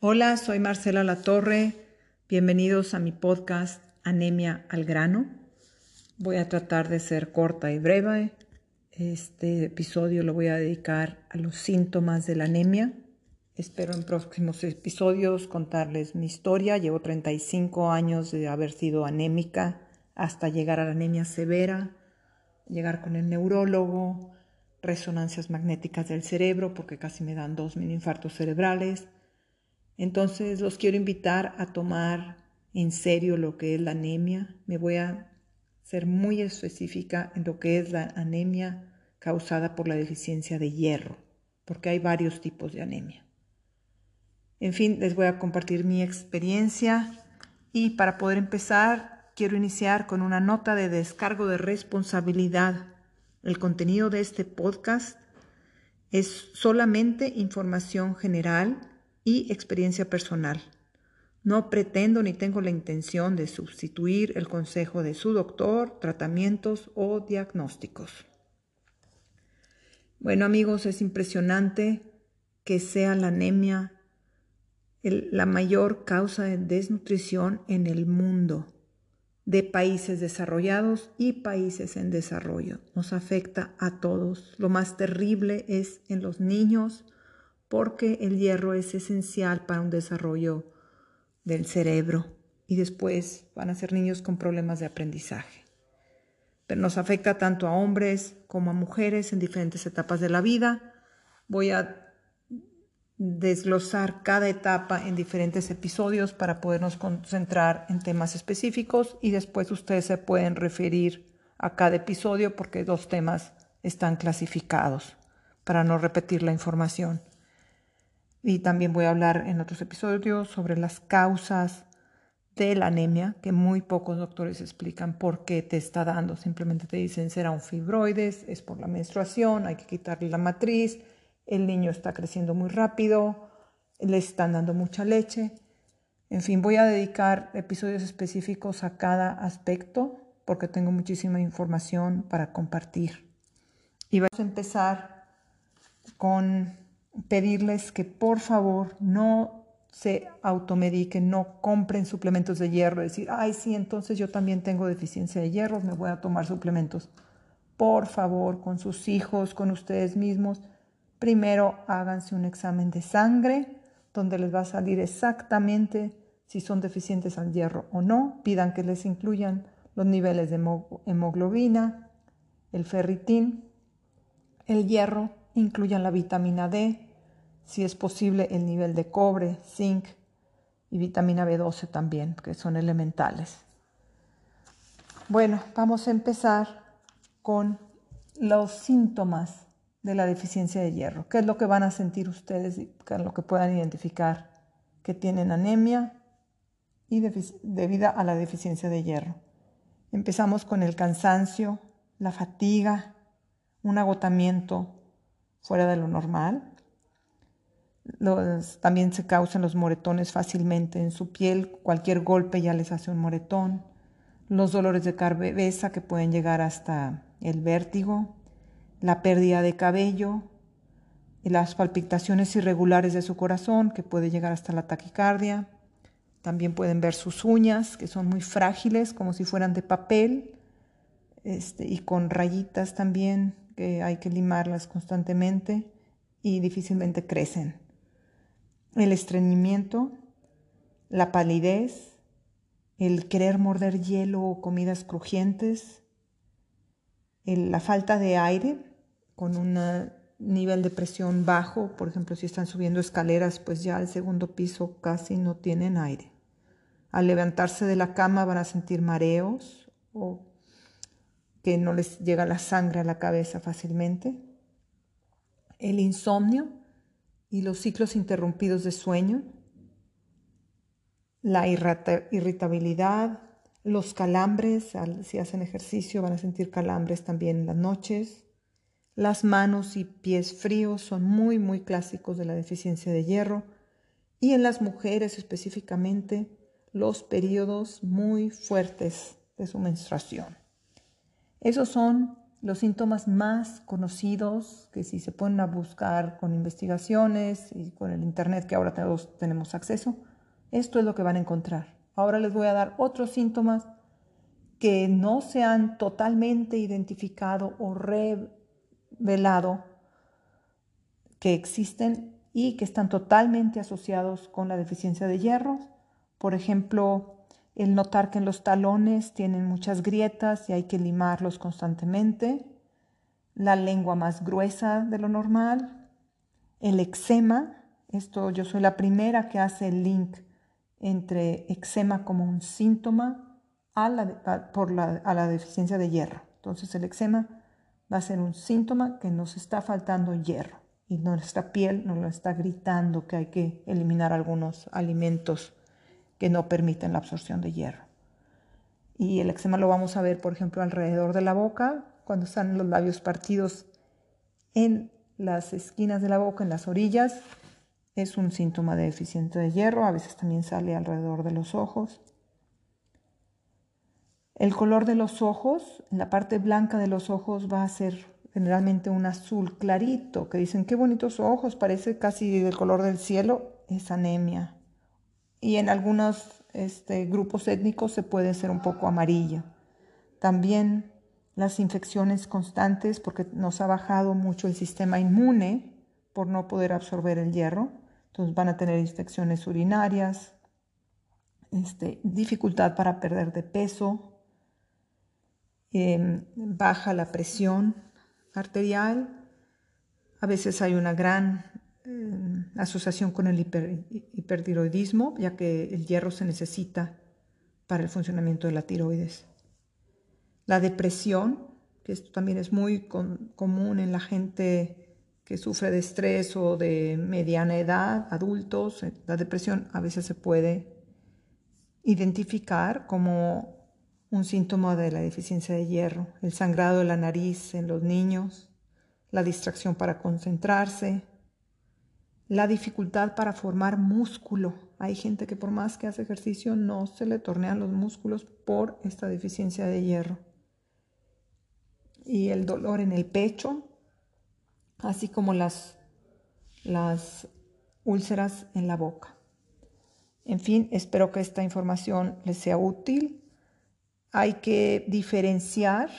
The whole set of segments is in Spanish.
Hola, soy Marcela Latorre. Bienvenidos a mi podcast Anemia al grano. Voy a tratar de ser corta y breve. Este episodio lo voy a dedicar a los síntomas de la anemia. Espero en próximos episodios contarles mi historia. Llevo 35 años de haber sido anémica hasta llegar a la anemia severa, llegar con el neurólogo, resonancias magnéticas del cerebro porque casi me dan dos mini infartos cerebrales entonces los quiero invitar a tomar en serio lo que es la anemia. Me voy a ser muy específica en lo que es la anemia causada por la deficiencia de hierro, porque hay varios tipos de anemia. En fin, les voy a compartir mi experiencia y para poder empezar quiero iniciar con una nota de descargo de responsabilidad. El contenido de este podcast es solamente información general y experiencia personal. No pretendo ni tengo la intención de sustituir el consejo de su doctor, tratamientos o diagnósticos. Bueno amigos, es impresionante que sea la anemia la mayor causa de desnutrición en el mundo de países desarrollados y países en desarrollo. Nos afecta a todos. Lo más terrible es en los niños, porque el hierro es esencial para un desarrollo del cerebro y después van a ser niños con problemas de aprendizaje. Pero nos afecta tanto a hombres como a mujeres en diferentes etapas de la vida. Voy a desglosar cada etapa en diferentes episodios para podernos concentrar en temas específicos y después ustedes se pueden referir a cada episodio porque dos temas están clasificados para no repetir la información. Y también voy a hablar en otros episodios sobre las causas de la anemia, que muy pocos doctores explican por qué te está dando. Simplemente te dicen será un fibroides, es por la menstruación, hay que quitarle la matriz, el niño está creciendo muy rápido, le están dando mucha leche. En fin, voy a dedicar episodios específicos a cada aspecto porque tengo muchísima información para compartir. Y vamos a empezar con pedirles que por favor no se automediquen, no compren suplementos de hierro, decir, ay, sí, entonces yo también tengo deficiencia de hierro, me voy a tomar suplementos. Por favor, con sus hijos, con ustedes mismos, primero háganse un examen de sangre donde les va a salir exactamente si son deficientes al hierro o no. Pidan que les incluyan los niveles de hemoglobina, el ferritín, el hierro, incluyan la vitamina D, si es posible el nivel de cobre, zinc y vitamina B12 también, que son elementales. Bueno, vamos a empezar con los síntomas de la deficiencia de hierro. ¿Qué es lo que van a sentir ustedes es lo que puedan identificar que tienen anemia y debido a la deficiencia de hierro? Empezamos con el cansancio, la fatiga, un agotamiento fuera de lo normal, también se causan los moretones fácilmente en su piel, cualquier golpe ya les hace un moretón, los dolores de cabeza que pueden llegar hasta el vértigo, la pérdida de cabello, las palpitaciones irregulares de su corazón que puede llegar hasta la taquicardia. También pueden ver sus uñas que son muy frágiles como si fueran de papel este, y con rayitas también que hay que limarlas constantemente y difícilmente crecen el estreñimiento, la palidez, el querer morder hielo o comidas crujientes, la falta de aire con un nivel de presión bajo, por ejemplo, si están subiendo escaleras, pues ya al segundo piso casi no tienen aire. Al levantarse de la cama van a sentir mareos o que no les llega la sangre a la cabeza fácilmente. El insomnio, y los ciclos interrumpidos de sueño, la irritabilidad, los calambres, si hacen ejercicio van a sentir calambres también en las noches, las manos y pies fríos son muy, muy clásicos de la deficiencia de hierro y en las mujeres específicamente los periodos muy fuertes de su menstruación. Esos son los síntomas más conocidos, que si se ponen a buscar con investigaciones y con el Internet que ahora todos tenemos acceso, esto es lo que van a encontrar. Ahora les voy a dar otros síntomas que no se han totalmente identificado o revelado que existen y que están totalmente asociados con la deficiencia de hierro. Por ejemplo, el notar que en los talones tienen muchas grietas y hay que limarlos constantemente, la lengua más gruesa de lo normal, el eczema, esto yo soy la primera que hace el link entre eczema como un síntoma a la, por la, a la deficiencia de hierro. Entonces el eczema va a ser un síntoma que nos está faltando hierro y nuestra piel nos lo está gritando que hay que eliminar algunos alimentos que no permiten la absorción de hierro. Y el eczema lo vamos a ver, por ejemplo, alrededor de la boca, cuando están los labios partidos en las esquinas de la boca, en las orillas. Es un síntoma de deficiencia de hierro, a veces también sale alrededor de los ojos. El color de los ojos, en la parte blanca de los ojos va a ser generalmente un azul clarito, que dicen qué bonitos ojos, parece casi del color del cielo, es anemia y en algunos este, grupos étnicos se puede ser un poco amarilla. También las infecciones constantes, porque nos ha bajado mucho el sistema inmune por no poder absorber el hierro. Entonces van a tener infecciones urinarias, este, dificultad para perder de peso, em, baja la presión arterial. A veces hay una gran eh, asociación con el hipertiroidismo, ya que el hierro se necesita para el funcionamiento de la tiroides. La depresión, que esto también es muy común en la gente que sufre de estrés o de mediana edad, adultos, eh, la depresión a veces se puede identificar como un síntoma de la deficiencia de hierro, el sangrado de la nariz en los niños, la distracción para concentrarse, la dificultad para formar músculo. Hay gente que por más que hace ejercicio no se le tornean los músculos por esta deficiencia de hierro. Y el dolor en el pecho, así como las, las úlceras en la boca. En fin, espero que esta información les sea útil. Hay que diferenciar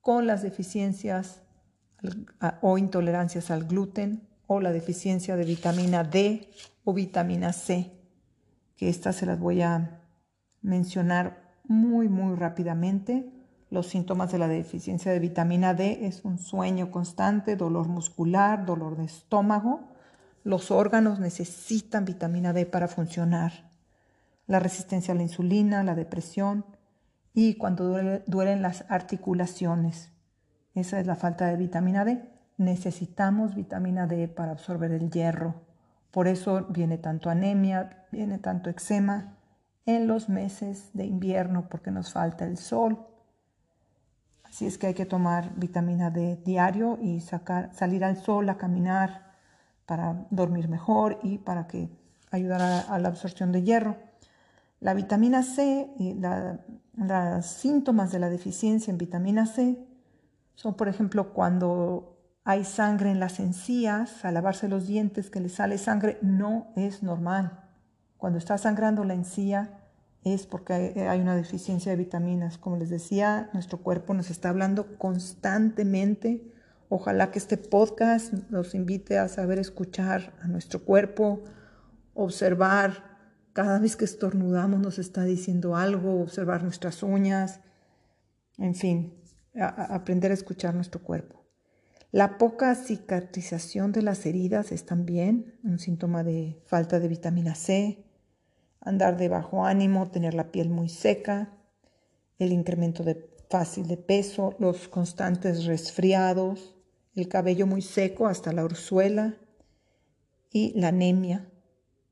con las deficiencias o intolerancias al gluten o la deficiencia de vitamina D o vitamina C, que estas se las voy a mencionar muy, muy rápidamente. Los síntomas de la deficiencia de vitamina D es un sueño constante, dolor muscular, dolor de estómago. Los órganos necesitan vitamina D para funcionar. La resistencia a la insulina, la depresión y cuando duelen las articulaciones. Esa es la falta de vitamina D necesitamos vitamina D para absorber el hierro. Por eso viene tanto anemia, viene tanto eczema en los meses de invierno porque nos falta el sol. Así es que hay que tomar vitamina D diario y sacar, salir al sol a caminar para dormir mejor y para que ayudar a, la absorción de hierro. La vitamina C y los síntomas de la deficiencia en vitamina C son, por ejemplo, cuando hay sangre en las encías, al lavarse los dientes que le sale sangre, no es normal. Cuando está sangrando la encía es porque hay una deficiencia de vitaminas. Como les decía, nuestro cuerpo nos está hablando constantemente. Ojalá que este podcast nos invite a saber escuchar a nuestro cuerpo, observar cada vez que estornudamos nos está diciendo algo, observar nuestras uñas, en fin, aprender a escuchar nuestro cuerpo. La poca cicatrización de las heridas es también un síntoma de falta de vitamina C, andar de bajo ánimo, tener la piel muy seca, el incremento de fácil de peso, los constantes resfriados, el cabello muy seco hasta la orzuela y la anemia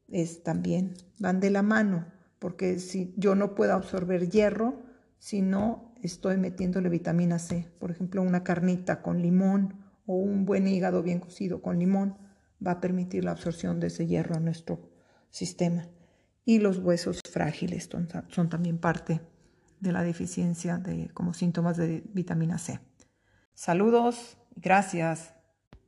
es también van de la mano, porque si yo no puedo absorber hierro, si no estoy metiéndole vitamina C, por ejemplo, una carnita con limón o un buen hígado bien cocido con limón va a permitir la absorción de ese hierro a nuestro sistema. Y los huesos frágiles son, también parte de la deficiencia de, como síntomas de vitamina C. Saludos gracias.